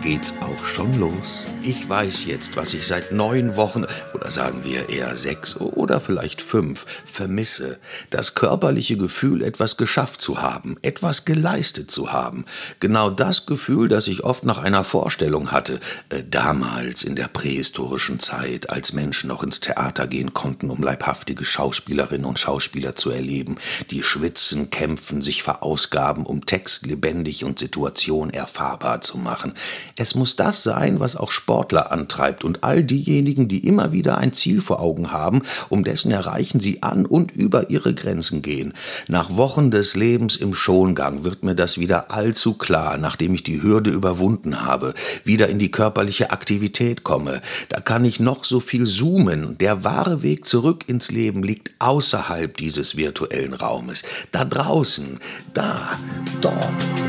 geht's auch schon los. Ich weiß jetzt, was ich seit neun Wochen oder sagen wir eher sechs oder vielleicht fünf vermisse. Das körperliche Gefühl, etwas geschafft zu haben, etwas geleistet zu haben. Genau das Gefühl, das ich oft nach einer Vorstellung hatte, äh, damals in der prähistorischen Zeit, als Menschen noch ins Theater gehen konnten, um leibhaftige Schauspielerinnen und Schauspieler zu erleben, die schwitzen, kämpfen, sich verausgaben, um Text lebendig und Situation erfahrbar zu machen. Es muss das sein, was auch Sportler antreibt und all diejenigen, die immer wieder ein Ziel vor Augen haben, um dessen Erreichen sie an und über ihre Grenzen gehen. Nach Wochen des Lebens im Schongang wird mir das wieder allzu klar, nachdem ich die Hürde überwunden habe, wieder in die körperliche Aktivität komme. Da kann ich noch so viel zoomen. Der wahre Weg zurück ins Leben liegt außerhalb dieses virtuellen Raumes. Da draußen, da, dort.